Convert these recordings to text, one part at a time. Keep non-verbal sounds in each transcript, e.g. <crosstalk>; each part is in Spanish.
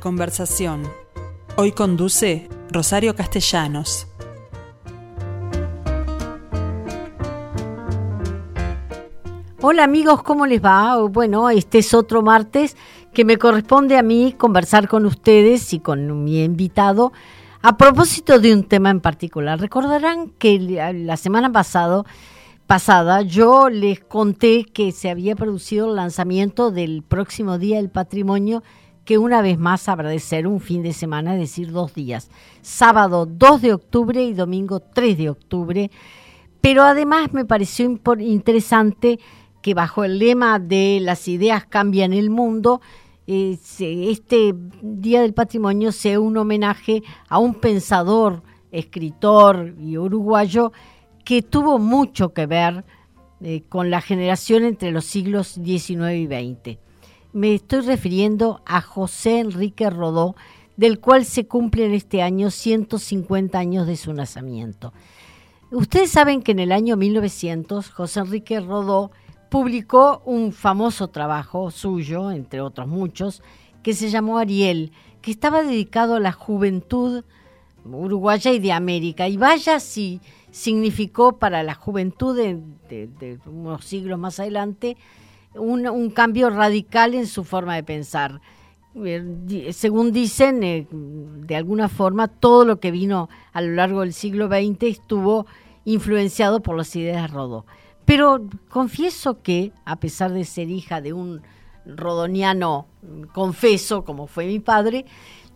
conversación. Hoy conduce Rosario Castellanos. Hola amigos, ¿cómo les va? Bueno, este es otro martes que me corresponde a mí conversar con ustedes y con mi invitado a propósito de un tema en particular. Recordarán que la semana pasado, pasada yo les conté que se había producido el lanzamiento del próximo Día del Patrimonio que una vez más habrá de ser un fin de semana, es decir, dos días, sábado 2 de octubre y domingo 3 de octubre. Pero además me pareció interesante que bajo el lema de las ideas cambian el mundo, eh, este Día del Patrimonio sea un homenaje a un pensador, escritor y uruguayo que tuvo mucho que ver eh, con la generación entre los siglos XIX y XX. Me estoy refiriendo a José Enrique Rodó, del cual se cumplen este año 150 años de su nacimiento. Ustedes saben que en el año 1900 José Enrique Rodó publicó un famoso trabajo suyo, entre otros muchos, que se llamó Ariel, que estaba dedicado a la juventud uruguaya y de América. Y vaya si significó para la juventud de, unos siglos más adelante un, cambio radical en su forma de pensar. Eh, según dicen, eh, de alguna forma, todo lo que vino a lo largo del siglo XX estuvo influenciado por las ideas de Rodó. Pero confieso que, a pesar de ser hija de un rodoniano confeso, como fue mi padre,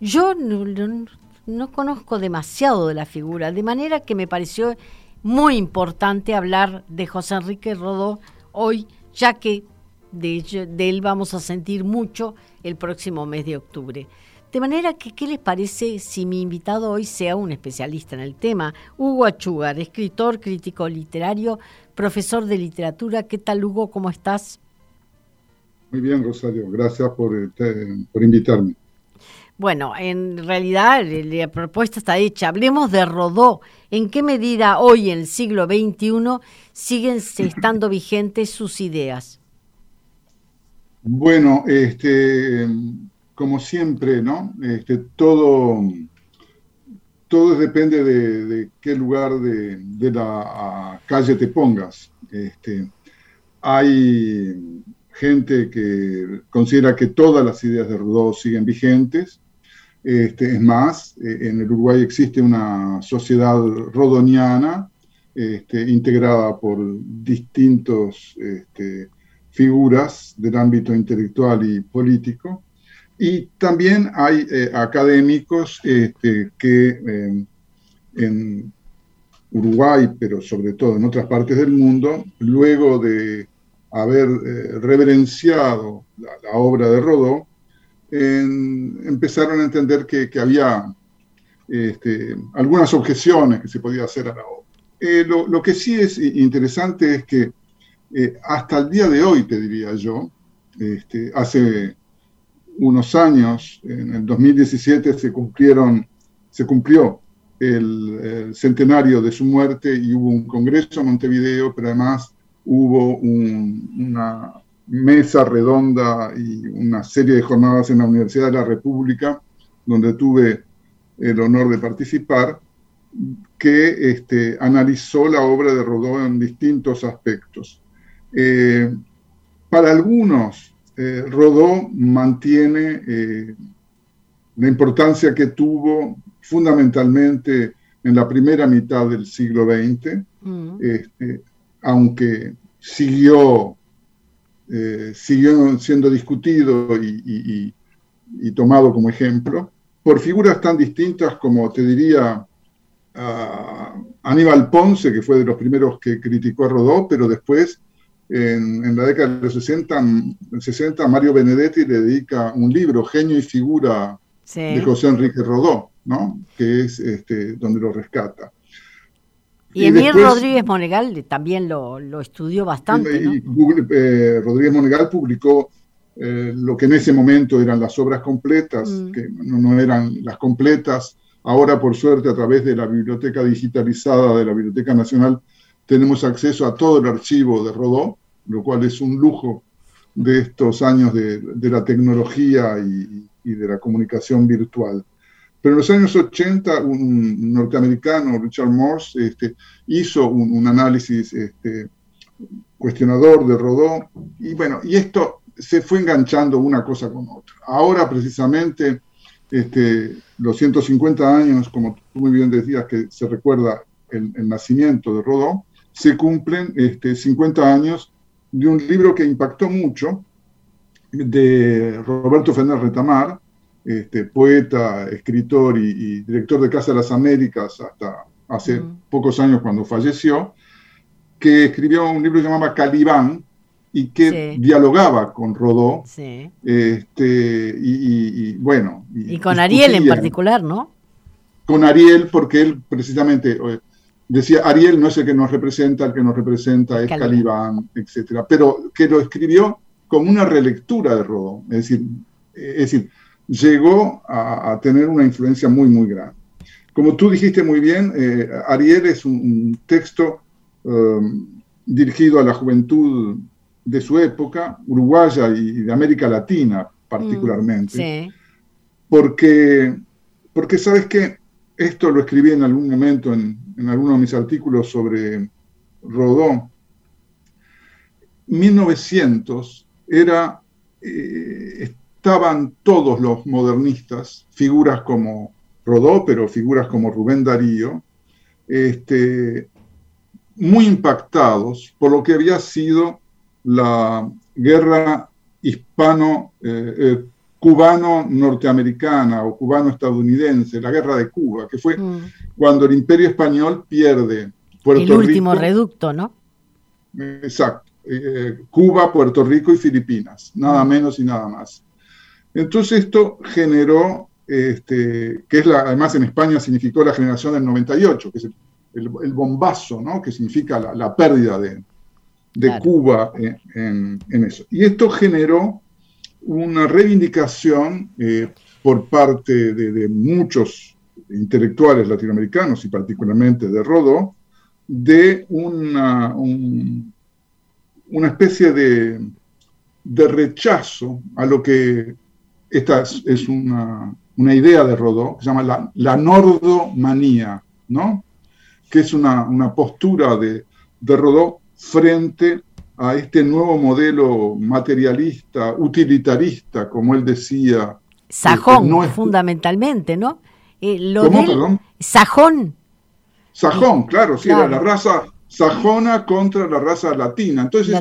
yo no conozco demasiado de la figura, de manera que me pareció muy importante hablar de José Enrique Rodó hoy, ya que de, él vamos a sentir mucho el próximo mes de octubre. De manera que, ¿qué les parece si mi invitado hoy sea un especialista en el tema? Hugo Achugar, escritor, crítico literario, profesor de literatura. ¿Qué tal, Hugo? ¿Cómo estás? Muy bien, Rosario. Gracias por, este, por invitarme. Bueno, en realidad la propuesta está hecha. Hablemos de Rodó. ¿En qué medida hoy, en el siglo XXI, siguen <laughs> estando vigentes sus ideas? Bueno, este, como siempre, ¿no? Este, todo, todo depende de, qué lugar de, la calle te pongas. Este, hay gente que considera que todas las ideas de Rodó siguen vigentes. Este, es más, eh, en el Uruguay existe una sociedad rodoniana este, integrada por distintos este, figuras del ámbito intelectual y político. Y también hay eh, académicos este, que eh, en Uruguay, pero sobre todo en otras partes del mundo, luego de haber eh, reverenciado la, obra de Rodó, empezaron a entender que, había este, algunas objeciones que se podía hacer a la obra. lo, que sí es interesante es que eh, hasta el día de hoy, te diría yo, este, hace unos años, en el 2017 se cumplieron, se cumplió el, centenario de su muerte y hubo un congreso en Montevideo, pero además hubo una mesa redonda y una serie de jornadas en la Universidad de la República, donde tuve el honor de participar, que este, analizó la obra de Rodó en distintos aspectos. Eh, para algunos, eh, Rodó mantiene eh, la importancia que tuvo fundamentalmente en la primera mitad del siglo XX, mm. este, aunque siguió, siguió siendo discutido y, tomado como ejemplo, por figuras tan distintas como, te diría, Aníbal Ponce, que fue de los primeros que criticó a Rodó, pero después en, la década de los 60, 60, Mario Benedetti le dedica un libro, Genio y Figura, de José Enrique Rodó, ¿no? que es este, donde lo rescata. Y, Emil Rodríguez Monegal también lo, lo estudió bastante. ¿no? Eh, Rodríguez Monegal publicó eh, lo que en ese momento eran las obras completas, mm. que no, no, eran las completas. Ahora, por suerte, a través de la biblioteca digitalizada de la Biblioteca Nacional, tenemos acceso a todo el archivo de Rodó, lo cual es un lujo de estos años de, la tecnología y, y de la comunicación virtual. Pero en los años 80, un norteamericano, Richard Morse, este, hizo un, análisis este, cuestionador de Rodó, y bueno, y esto se fue enganchando una cosa con otra. Ahora, precisamente, este, los 150 años, como tú muy bien decías, que se recuerda el, nacimiento de Rodó, se cumplen este, 50 años de un libro que impactó mucho, de Roberto Fernández Retamar, este, poeta, escritor y, director de Casa de las Américas hasta hace pocos años cuando falleció, que escribió un libro llamado Calibán y que dialogaba con Rodó. Este, y, bueno. Y, con Ariel en particular, ¿no? Con Ariel, porque él precisamente eh, decía, Ariel no es el que nos representa, el que nos representa es Calibán, etcétera, pero que lo escribió como una relectura de Rodó, es decir, es decir llegó a, tener una influencia muy, muy grande. Como tú dijiste muy bien, eh, Ariel es un, texto um, dirigido a la juventud de su época, uruguaya y de América Latina particularmente, mm, porque, porque sabes que esto lo escribí en algún momento en, en alguno de mis artículos sobre Rodó. 1900 era, eh, estaban todos los modernistas, figuras como Rodó, pero figuras como Rubén Darío, este, muy impactados por lo que había sido la guerra hispano eh, eh, cubano-norteamericana o cubano-estadounidense, la guerra de Cuba, que fue mm. cuando el imperio español pierde Puerto Rico. El último reducto, ¿no? Exacto. Eh, Cuba, Puerto Rico y Filipinas, nada mm. menos y nada más. Entonces esto generó, este, que es la, además en España significó la generación del 98, que es el, bombazo, ¿no? que significa la, pérdida de, Cuba en, eso. Y esto generó una reivindicación eh, por parte de, muchos intelectuales latinoamericanos y particularmente de Rodó, de una, una especie de, de, rechazo a lo que esta es, una, idea de Rodó, que se llama la, la nordomanía, ¿no? que es una, postura de, de Rodó frente a este nuevo modelo materialista, utilitarista, como él decía. Sajón, no fundamentalmente, ¿no? Eh, lo ¿Cómo, Sajón. Sajón, claro, sí, era la raza sajona contra la raza latina. Entonces,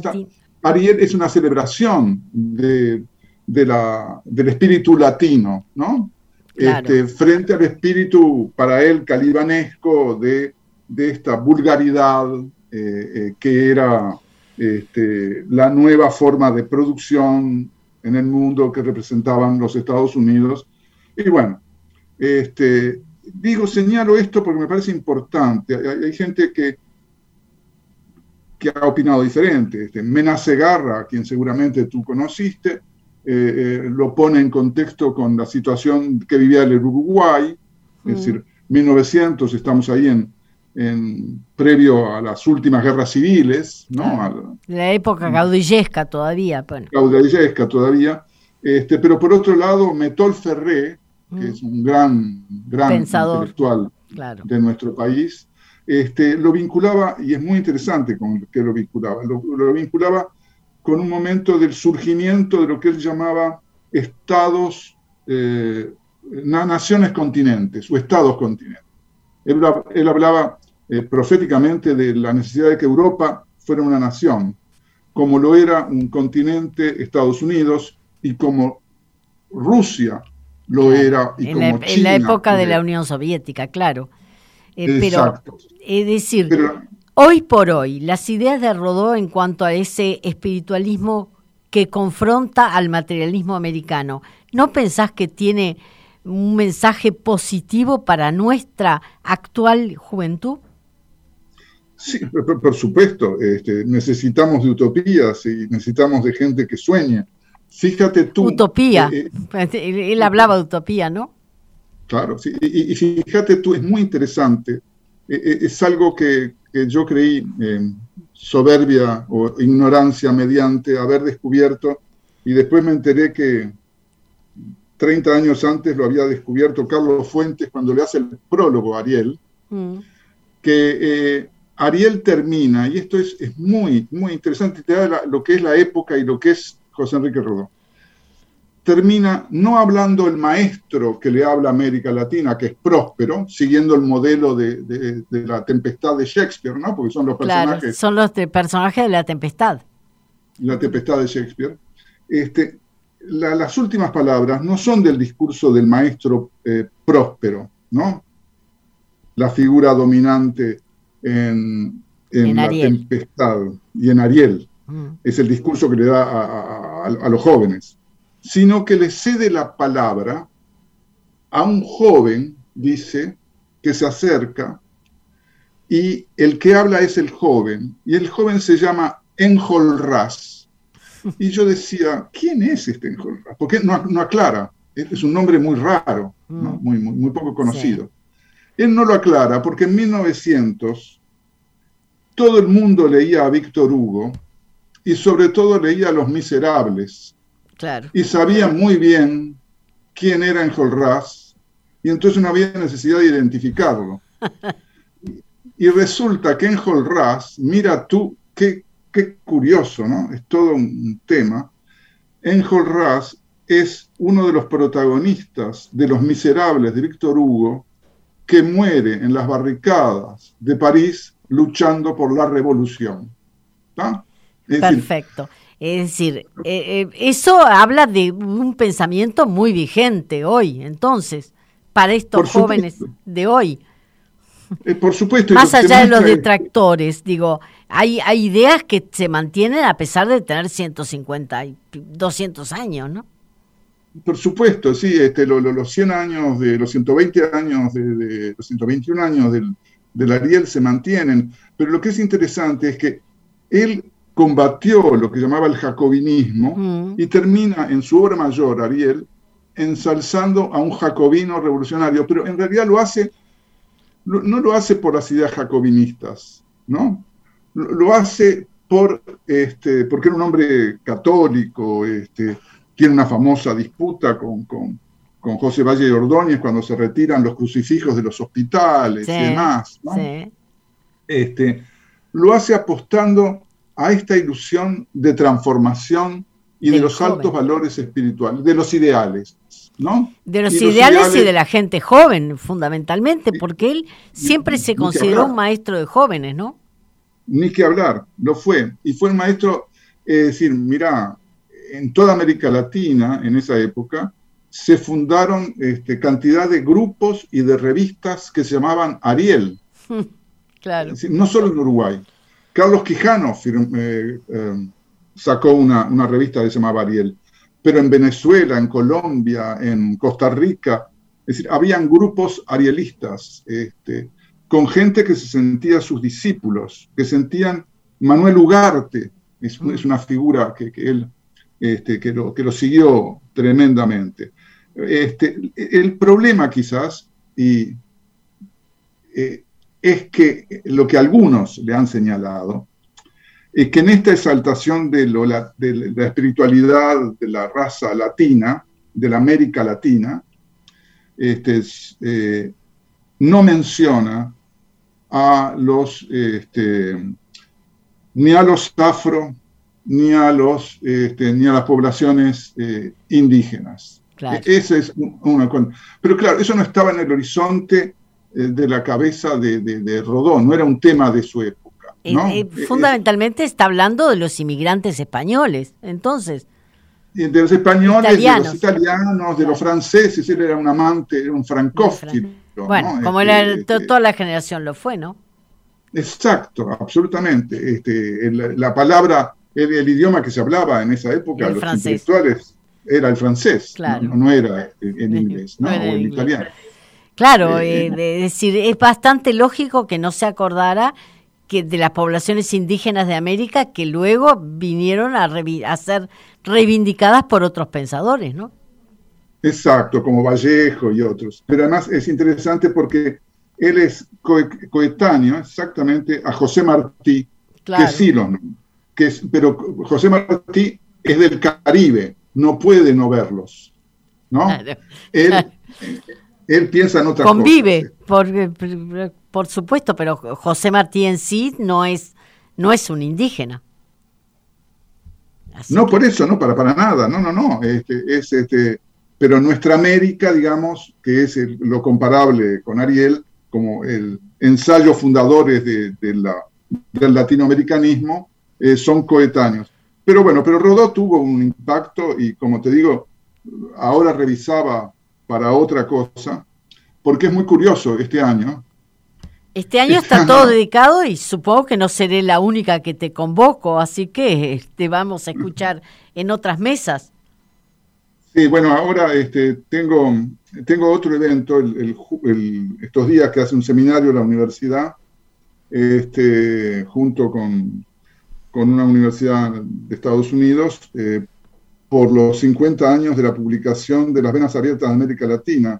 Ariel es una celebración de, la, del espíritu latino, ¿no? Este, frente al espíritu, para él, calibanesco de, de esta vulgaridad eh, eh, que era este, la nueva forma de producción en el mundo que representaban los Estados Unidos. Y bueno, este, digo, señalo esto porque me parece importante. Hay, gente que, que ha opinado diferente. Este, Mena Segarra, a quien seguramente tú conociste, eh, eh, lo pone en contexto con la situación que vivía el Uruguay, es mm. decir, 1900, estamos ahí en, en, previo a las últimas guerras civiles, ¿no? la época caudillesca todavía. Bueno. Caudillesca todavía. Este, pero por otro lado, Metol Ferré, que mm. es un gran, gran intelectual de nuestro país, este, lo vinculaba, y es muy interesante con que lo vinculaba, lo, vinculaba con un momento del surgimiento de lo que él llamaba estados, eh, naciones continentes o estados continentes. Él hablaba eh, proféticamente de la necesidad de que Europa fuera una nación, como lo era un continente Estados Unidos y como Rusia lo era y en como la, En la época de la Unión Soviética, claro. Eh, pero, es decir, hoy por hoy, las ideas de Rodó en cuanto a ese espiritualismo que confronta al materialismo americano, ¿no pensás que tiene un mensaje positivo para nuestra actual juventud? Sí, por, supuesto, este, necesitamos de utopías y necesitamos de gente que sueñe. Fíjate tú. Utopía. Eh, eh, él, hablaba de utopía, ¿no? Claro, sí. Y, fíjate tú, es muy interesante. E, e, es algo que, yo creí soberbia o ignorancia mediante haber descubierto y después me enteré que 30 años antes lo había descubierto Carlos Fuentes cuando le hace el prólogo a Ariel, mm. que eh, Ariel termina, y esto es, muy, muy interesante, te da lo que es la época y lo que es José Enrique Rodó. Termina no hablando el maestro que le habla a América Latina, que es próspero, siguiendo el modelo de, la tempestad de Shakespeare, ¿no? Porque son los personajes. son los personajes de la tempestad. La tempestad de Shakespeare. Este, las últimas palabras no son del discurso del maestro eh, próspero, ¿no? La figura dominante en, la tempestad y en Ariel. Mm. Es el discurso que le da a, los jóvenes. Sino que le cede la palabra a un joven, dice, que se acerca y el que habla es el joven, y el joven se llama Enjolras. Y yo decía, ¿quién es este Enjolras? Porque no, no aclara, es un nombre muy raro, mm. muy, muy, poco conocido. Él no lo aclara porque en 1900 todo el mundo leía a Víctor Hugo y sobre todo leía a Los Miserables. Claro. Y sabía muy bien quién era Enjolras y entonces no había necesidad de identificarlo. <laughs> y resulta que Enjolras, mira tú, qué, qué curioso, ¿no? Es todo un tema. Enjolras es uno de los protagonistas de Los Miserables de Víctor Hugo que muere en las barricadas de París luchando por la revolución. Perfecto. es decir, eh, eh, eso habla de un pensamiento muy vigente hoy, entonces, para estos jóvenes de hoy. Eh, por supuesto. Más allá de los detractores, digo, hay, hay ideas que se mantienen a pesar de tener 150 y 200 años, ¿no? Por supuesto, sí, este, los 100 años, de los 120 años, de, los 121 años del, del, Ariel se mantienen, pero lo que es interesante es que él combatió lo que llamaba el jacobinismo mm. y termina en su obra mayor, Ariel, ensalzando a un jacobino revolucionario, pero en realidad lo hace, no lo hace por las ideas jacobinistas, ¿no? Lo, hace por, este, porque era un hombre católico, este, tiene una famosa disputa con, con, José Valle de Ordóñez cuando se retiran los crucifijos de los hospitales y demás. Este, lo hace apostando a esta ilusión de transformación y de los altos valores espirituales, de los ideales. ¿No? De los, ideales, y de la gente joven, fundamentalmente, porque él siempre se consideró un maestro de jóvenes, ¿no? Ni que hablar, lo fue. Y fue el maestro, es decir, mira, en toda América Latina en esa época se fundaron este, cantidad de grupos y de revistas que se llamaban Ariel. <laughs> Claro. no solo en Uruguay. Carlos Quijano eh, eh, sacó una, revista que se llamaba Ariel, pero en Venezuela, en Colombia, en Costa Rica, es decir, habían grupos arielistas, este, con gente que se sentía sus discípulos, que sentían Manuel Ugarte, es, una figura que él este, que, lo, que lo siguió tremendamente. Este, el problema quizás y, eh, es que lo que algunos le han señalado es que en esta exaltación de, lo, de la espiritualidad de la raza latina, de la América Latina, este, eh, no menciona a los, este, ni a los afro, ni a, los, este, ni a las poblaciones eh, indígenas. E-, esa es una Pero claro, eso no estaba en el horizonte eh, de la cabeza de, Rodón, no era un tema de su época. Eh, fundamentalmente está hablando de los inmigrantes españoles, entonces. De los españoles, de los italianos, de los franceses, él era un amante, era un francófilo. Bueno, como este, toda la generación lo fue, ¿no? Exacto, absolutamente. Este, la palabra el, idioma que se hablaba en esa época, los intelectuales, era el francés, no, era en inglés, ¿no? o el italiano. Claro, eh, eh, es decir, es bastante lógico que no se acordara que de las poblaciones indígenas de América que luego vinieron a, a ser reivindicadas por otros pensadores, ¿no? Exacto, como Vallejo y otros. Pero además es interesante porque él es coetáneo exactamente a José Martí, que sí lo pero José Martí es del Caribe, no puede no verlos. ¿no? Él, <laughs> él piensa en otra Convive, por, por supuesto, pero José Martí en sí no es, no es un indígena. no, por eso, no, para, para nada, no, no, no. Este, es, este, pero nuestra América, digamos, que es lo comparable con Ariel, como el ensayo fundadores de, la, del latinoamericanismo, eh, son coetáneos. Pero bueno, pero Rodó tuvo un impacto y como te digo, ahora revisaba para otra cosa, porque es muy curioso este año. Este año está todo dedicado y supongo que no seré la única que te convoco, así que te vamos a escuchar en otras mesas. Sí, bueno, ahora este, tengo, tengo otro evento estos días que hace un seminario en la universidad, este, junto con, con una universidad de Estados Unidos, eh, por los 50 años de la publicación de las venas abiertas de América Latina.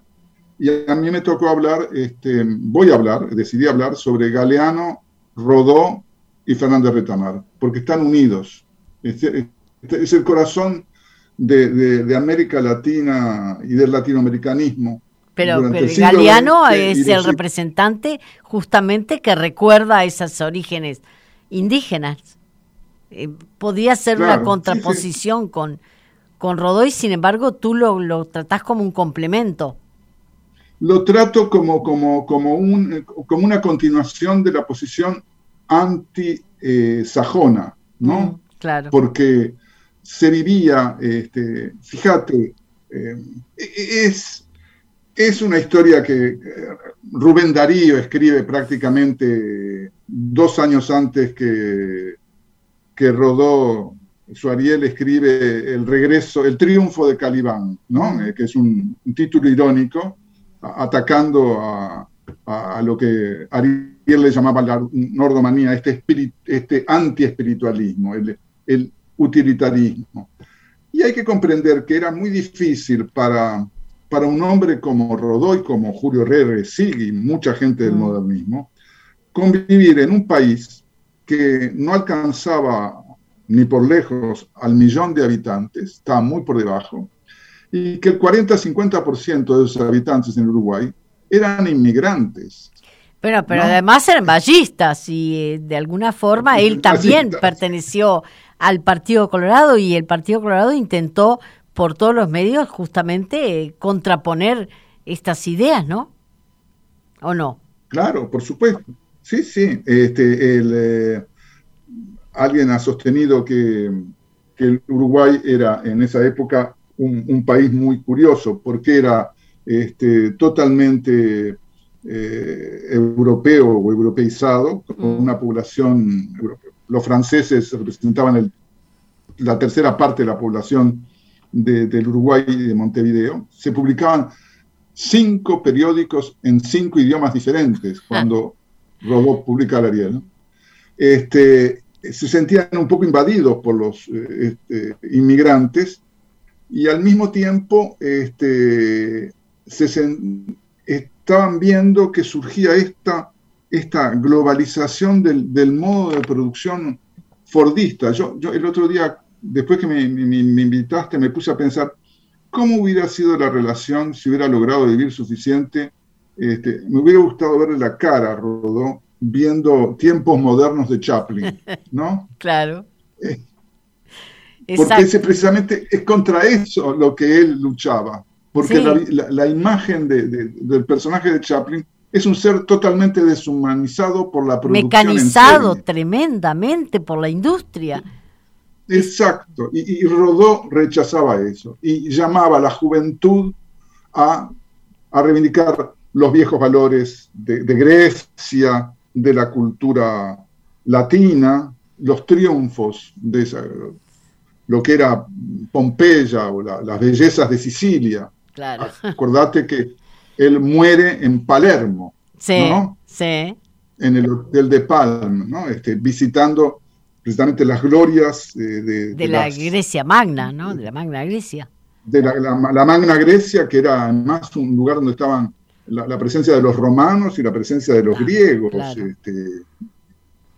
Y a mí me tocó hablar, este, voy a hablar, decidí hablar sobre Galeano, Rodó y Fernández Retamar, porque están unidos. Este, este es el corazón de, América Latina y del latinoamericanismo. Pero, Galeano es el representante justamente que recuerda esos orígenes indígenas. Eh, podría ser una contraposición con con Rodoy, sin embargo, tú lo, lo tratás como un complemento. Lo trato como, como, como, un, como una continuación de la posición anti-sajona, ¿no? Mm, claro. Porque se vivía, este, fíjate, eh, es, es una historia que eh, Rubén Darío escribe prácticamente dos años antes que, que rodó Suariel escribe El regreso, el triunfo de Calibán, ¿no? Eh, que es un, título irónico, atacando a, lo que Ariel le llamaba la nordomanía, este, este anti-espiritualismo, el, el, utilitarismo. Y hay que comprender que era muy difícil para, para un hombre como Rodoy, como Julio Herrera y mucha gente del modernismo, convivir en un país que no alcanzaba ni por lejos al millón de habitantes, está muy por debajo, y que el 40-50% de esos habitantes en Uruguay eran inmigrantes. Pero, pero además eran ballistas y eh, de alguna forma él también perteneció al Partido Colorado y el Partido Colorado intentó por todos los medios justamente eh, contraponer estas ideas, ¿no? ¿O no? Claro, por supuesto. Sí, sí. Este, el, eh, alguien ha sostenido que, el Uruguay era en esa época un, país muy curioso, porque era este, totalmente eh, europeo o europeizado, con mm. una población, los franceses representaban la tercera parte de la población del Uruguay y de Montevideo, se publicaban cinco periódicos en cinco idiomas diferentes cuando Rodó publica el Ariel. Este, se sentían un poco invadidos por los eh, este, inmigrantes y al mismo tiempo este, se estaban viendo que surgía esta, esta globalización del, modo de producción fordista. Yo, el otro día, después que me, invitaste, me puse a pensar cómo hubiera sido la relación si hubiera logrado vivir suficiente. Este, me hubiera gustado verle la cara Rodó viendo tiempos modernos de Chaplin, <laughs> ¿no? claro. Eh, porque ese precisamente es contra eso lo que él luchaba, porque la, imagen del personaje de Chaplin es un ser totalmente deshumanizado por la producción. Mecanizado tremendamente por la industria. Exacto, y, y, Rodó rechazaba eso y llamaba a la juventud a, a reivindicar los viejos valores de, de Grecia, de la cultura latina, los triunfos de lo que era Pompeya o las bellezas de Sicilia. Claro. Acordate que él muere en Palermo, sí, ¿no? Sí. En el hotel de Palma, ¿no? Este, visitando precisamente las glorias de, la Grecia Magna, ¿no? De la Magna Grecia. De la, la, Magna Grecia, que era además un lugar donde estaban la, presencia de los romanos y la presencia de los griegos. Este,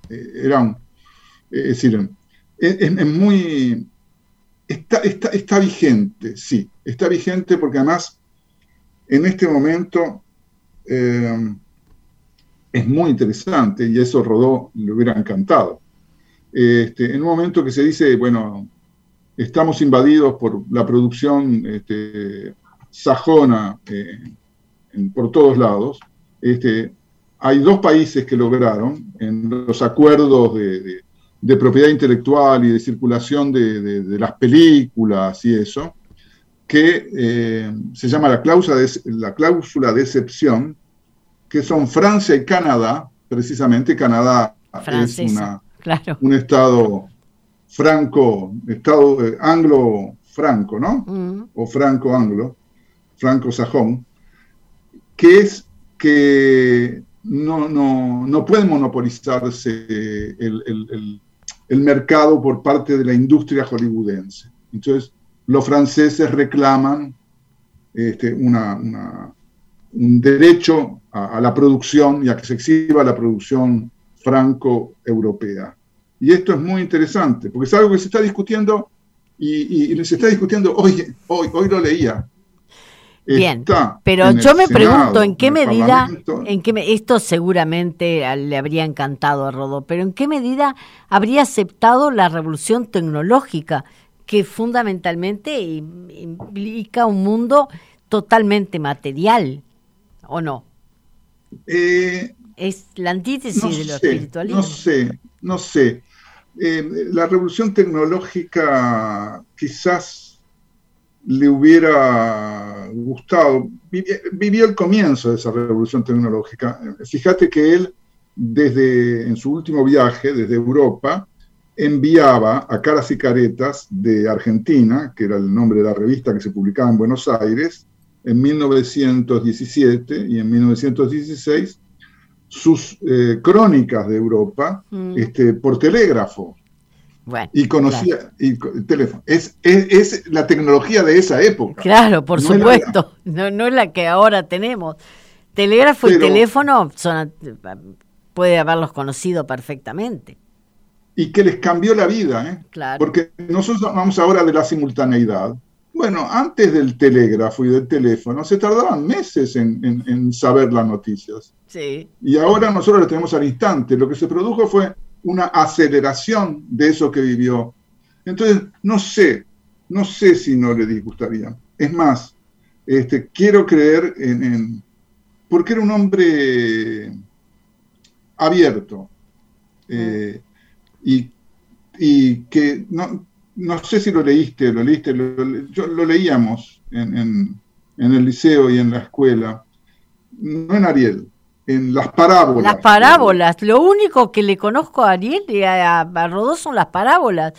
eh, eran, es decir, es, muy, está, está, está vigente, sí, está vigente porque además en este momento eh, es muy interesante y eso Rodó le hubiera encantado. Este, en un momento que se dice, bueno, estamos invadidos por la producción este, sajona eh, por todos lados, este, hay dos países que lograron en los acuerdos de, propiedad intelectual y de circulación de, las películas y eso, que eh, se llama la cláusula, de, la cláusula de excepción, que son Francia y Canadá, precisamente Canadá es un estado franco, estado eh, anglo-franco, ¿no? Mm. O franco-anglo, franco-sajón, que es que no, no, no puede monopolizarse el, mercado por parte de la industria hollywoodense. Entonces, los franceses reclaman este, una, un derecho a, la producción y a que se exhiba la producción franco-europea. Y esto es muy interesante, porque es algo que se está discutiendo y, y se está discutiendo hoy, hoy, hoy lo leía, Bien, pero yo me pregunto en qué medida, en qué esto seguramente le habría encantado a Rodó, pero en qué medida habría aceptado la revolución tecnológica que fundamentalmente implica un mundo totalmente material, ¿o no? Eh, es la antítesis de lo espiritualismo. No sé, no sé. Eh, la revolución tecnológica quizás le hubiera gustado. Vivió el comienzo de esa revolución tecnológica. Fíjate que él, desde en su último viaje, desde Europa, enviaba a Caras y Caretas de Argentina, que era el nombre de la revista que se publicaba en Buenos Aires, en 1917 y en 1916, sus eh, crónicas de Europa mm. este, por telégrafo y conocía y, teléfono. Es, es, la tecnología de esa época. Claro, por supuesto. no, no es la que ahora tenemos. Telégrafo y teléfono son, puede haberlos conocido perfectamente. Y que les cambió la vida, ¿eh? Claro. Porque nosotros vamos ahora de la simultaneidad. Bueno, antes del telégrafo y del teléfono se tardaban meses en, en saber las noticias. Sí. Y ahora nosotros lo tenemos al instante. Lo que se produjo fue una aceleración de eso que vivió. Entonces, no sé, no sé si no le disgustaría. Es más, este, quiero creer en, porque era un hombre abierto eh, y, que no, no, sé si lo leíste, lo leíste, lo, yo, lo leíamos en, en, el liceo y en la escuela, no en Ariel, en las parábolas. Las parábolas. Lo único que le conozco a Ariel y a, Rodó son las parábolas.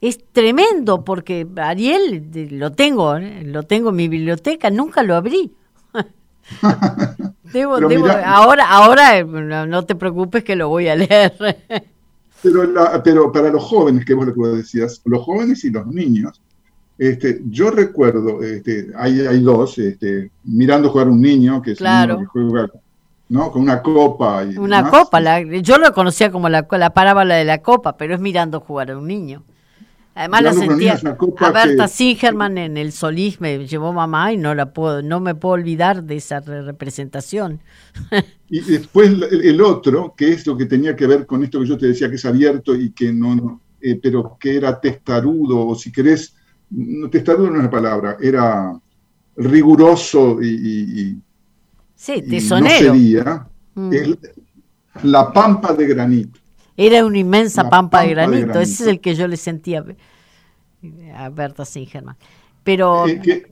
Es tremendo porque Ariel lo tengo, ¿eh? lo tengo en mi biblioteca, nunca lo abrí. <laughs> debo, ahora, ahora no te preocupes que lo voy a leer. <laughs> pero, pero para los jóvenes, que vos lo que vos decías, los jóvenes y los niños, este, yo recuerdo, este, hay, hay dos, este, mirando jugar un niño, que es claro. que juega ¿no? Con una copa. Y una copa, yo lo conocía como la, la parábola de la copa, pero es mirando jugar a un niño. Además la sentía a Berta Singerman en el Solís me llevó mamá y no la puedo, no me puedo olvidar de esa representación. Y después el otro, que es lo que tenía que ver con esto que yo te decía que es abierto y que no, eh, pero que era testarudo, o si querés, no, testarudo no es la palabra, era riguroso y Sí, tesonero. No mm. la pampa de granito. Era una inmensa pampa, de, granito. ese es el que yo le sentía a Berta Singerman. Pero, eh,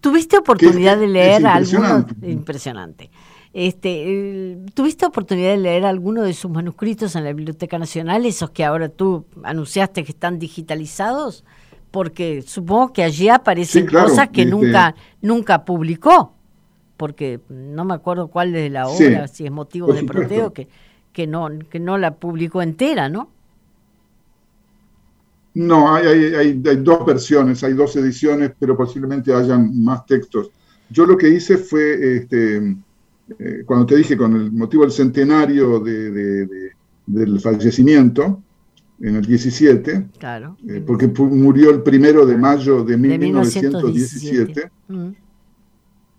¿tuviste oportunidad de leer alguno? Impresionante. Este, ¿Tuviste oportunidad de leer alguno de sus manuscritos en la Biblioteca Nacional, esos que ahora tú anunciaste que están digitalizados? Porque supongo que allí aparecen cosas que este nunca, nunca publicó porque no me acuerdo cuál de la obra, si es motivo de proteo, que, que, no, que no la publicó entera, ¿no? No, hay, hay, hay, dos versiones, hay dos ediciones, pero posiblemente hayan más textos. Yo lo que hice fue, este, eh, cuando te dije con el motivo del centenario de, del fallecimiento, en el 17, claro. Eh, porque murió el primero de mayo de, 1917. Mm.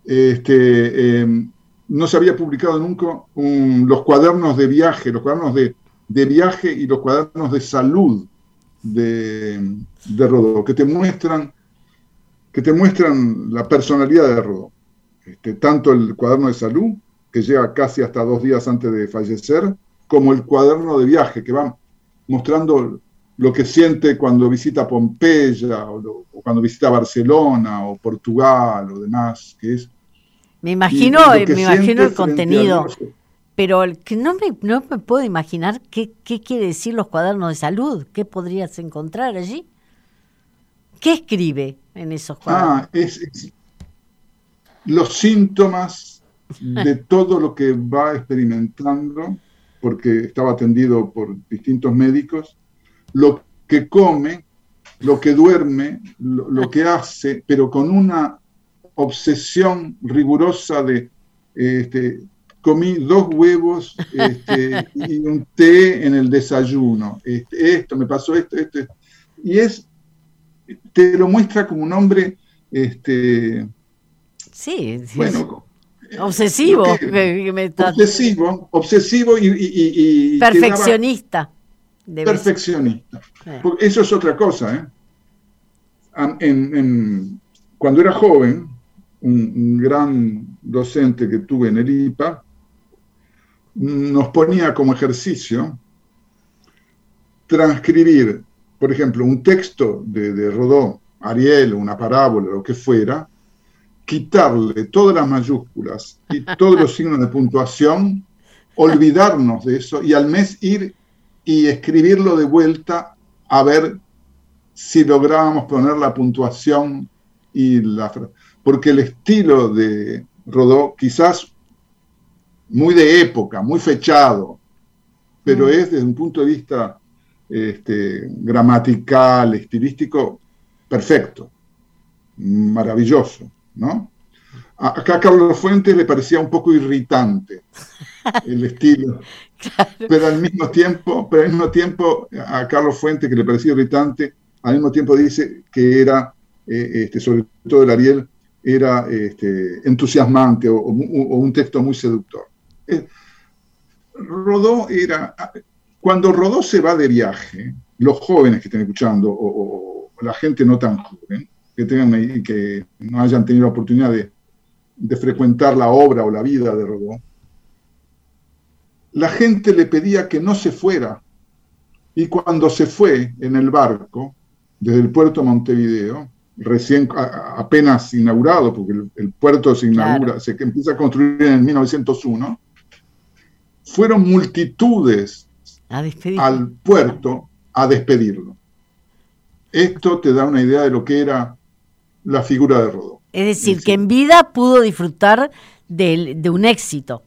Este, em, no se había publicado nunca los cuadernos de viaje, los cuadernos de, viaje y los cuadernos de salud de, de Rodó, que te muestran que te muestran la personalidad de Rodó. Este, tanto el cuaderno de salud, que llega casi hasta dos días antes de fallecer, como el cuaderno de viaje, que va mostrando lo que siente cuando visita Pompeya o, cuando visita Barcelona o Portugal o demás, que es... Me imagino, me imagino el contenido, pero que no, me, no me puedo imaginar qué, qué quiere decir los cuadernos de salud, qué podrías encontrar allí. ¿Qué escribe en esos cuadernos? Ah, es, los síntomas de <laughs> todo lo que va experimentando porque estaba atendido por distintos médicos, lo que come, lo que duerme, lo, que hace, pero con una obsesión rigurosa de, este, comí dos huevos este, <laughs> y un té en el desayuno, este, esto, me pasó esto, esto, y es, te lo muestra como un hombre, este, sí, bueno, Obsesivo. Obsesivo, obsesivo y... perfeccionista. perfeccionista. eso es otra cosa. ¿eh? cuando era joven, un, gran docente que tuve en el IPA nos ponía como ejercicio transcribir, por ejemplo, un texto de, de Rodó, Ariel, una parábola, lo que fuera, quitarle todas las mayúsculas y todos los signos de puntuación, olvidarnos de eso y al mes ir y escribirlo de vuelta a ver si lográbamos poner la puntuación y la porque el estilo de Rodó quizás muy de época, muy fechado, pero mm. es desde un punto de vista este, gramatical, estilístico, perfecto, maravilloso. ¿no? Acá a Carlos Fuentes le parecía un poco irritante <laughs> el estilo, pero al mismo tiempo, pero al mismo tiempo a Carlos Fuentes que le parecía irritante, al mismo tiempo dice que era, eh, este, sobre todo el Ariel, era este, entusiasmante o, un texto muy seductor. Eh, Rodó era, cuando Rodó se va de viaje, los jóvenes que estén escuchando o la gente no tan joven, que, tengan, que no hayan tenido la oportunidad de, frecuentar la obra o la vida de Rodó, la gente le pedía que no se fuera. Y cuando se fue en el barco, desde el puerto de Montevideo, recién apenas inaugurado, porque el, puerto se inaugura, se empieza a construir en 1901, fueron multitudes al puerto a despedirlo. Esto te da una idea de lo que era la figura de Rodó. Es decir, que en vida pudo disfrutar de un éxito.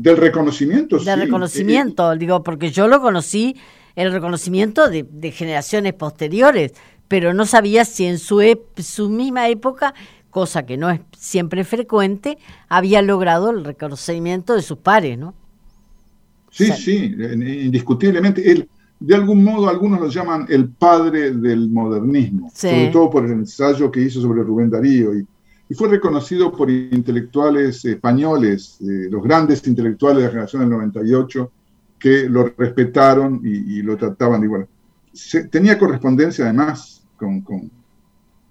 Del reconocimiento, sí. Del reconocimiento, digo, porque yo lo conocí, el reconocimiento de, generaciones posteriores, pero no sabía si en su, su misma época, cosa que no es siempre frecuente, había logrado el reconocimiento de sus pares, ¿no? Sí, sí, indiscutiblemente. Él, de algún modo algunos lo llaman el padre del modernismo, sobre todo por el ensayo que hizo sobre Rubén Darío. Y, fue reconocido por intelectuales españoles, eh, los grandes intelectuales de la generación del 98, que lo respetaron y, lo trataban igual. tenía correspondencia además con,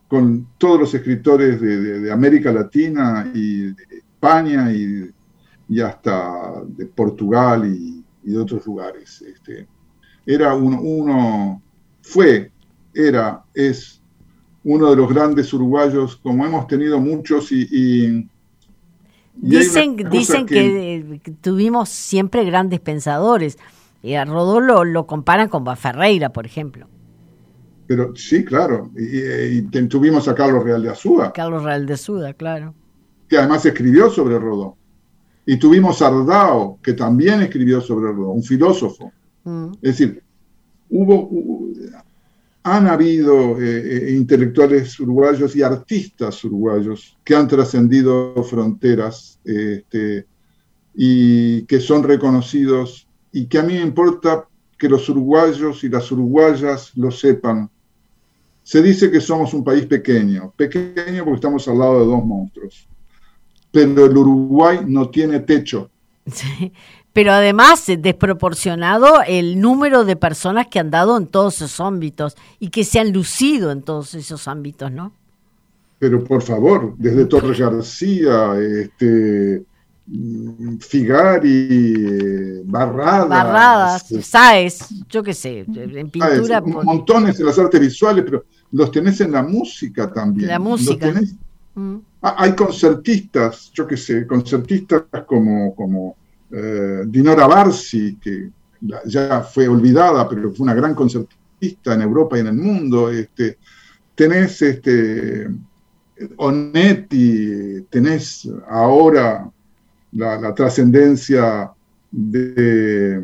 con, todos los escritores de, América Latina y de España y, hasta de Portugal y, de otros lugares. Este, era uno, fue, era, es uno de los grandes uruguayos, como hemos tenido muchos y... dicen dicen que, tuvimos siempre grandes pensadores. Y a Rodó lo, comparan con Ferreira, por ejemplo. Pero sí, claro. Y, tuvimos a Carlos Real de Azúa. Carlos Real de Azúa, claro. Que además escribió sobre Rodó. Y tuvimos a Ardao, que también escribió sobre Rodó, un filósofo. Mm. Es decir, hubo, han habido eh, eh, intelectuales uruguayos y artistas uruguayos que han trascendido fronteras este, y que son reconocidos y que a mí me importa que los uruguayos y las uruguayas lo sepan. Se dice que somos un país pequeño, pequeño porque estamos al lado de dos monstruos, pero el Uruguay no tiene techo. Sí, pero además es desproporcionado el número de personas que han dado en todos esos ámbitos y que se han lucido en todos esos ámbitos, ¿no? Pero por favor, desde Torres García, este, Figari, Barradas. Barradas, Saez, yo qué sé, en pintura. Montones en las artes visuales, pero los tenés en la música también. La música. Mm. Ah, hay concertistas, yo qué sé, concertistas como, como eh, Dinora Barsi, que ya fue olvidada, pero fue una gran concertista en Europa y en el mundo. Este, tenés este, Onetti, tenés ahora la, trascendencia de,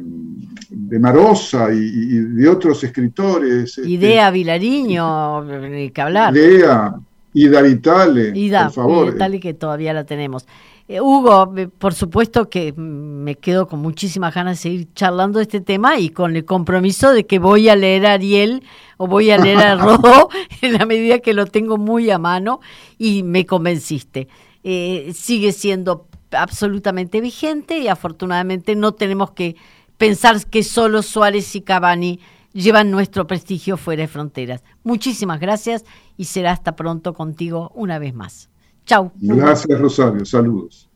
de, Marosa y, de otros escritores. Idea este, Vilariño, que hablar. Idea, Ida Vitale, Ida, por favor. Vitale que todavía la tenemos. Eh, Hugo, por supuesto que me quedo con muchísimas ganas de seguir charlando de este tema y con el compromiso de que voy a leer a Ariel o voy a leer a <laughs> Rodó <laughs> en la medida que lo tengo muy a mano y me convenciste. Eh, sigue siendo absolutamente vigente y afortunadamente no tenemos que pensar que solo Suárez y Cavani llevan nuestro prestigio fuera de fronteras. Muchísimas gracias y será hasta pronto contigo una vez más. Chau. Gracias Rosario, saludos.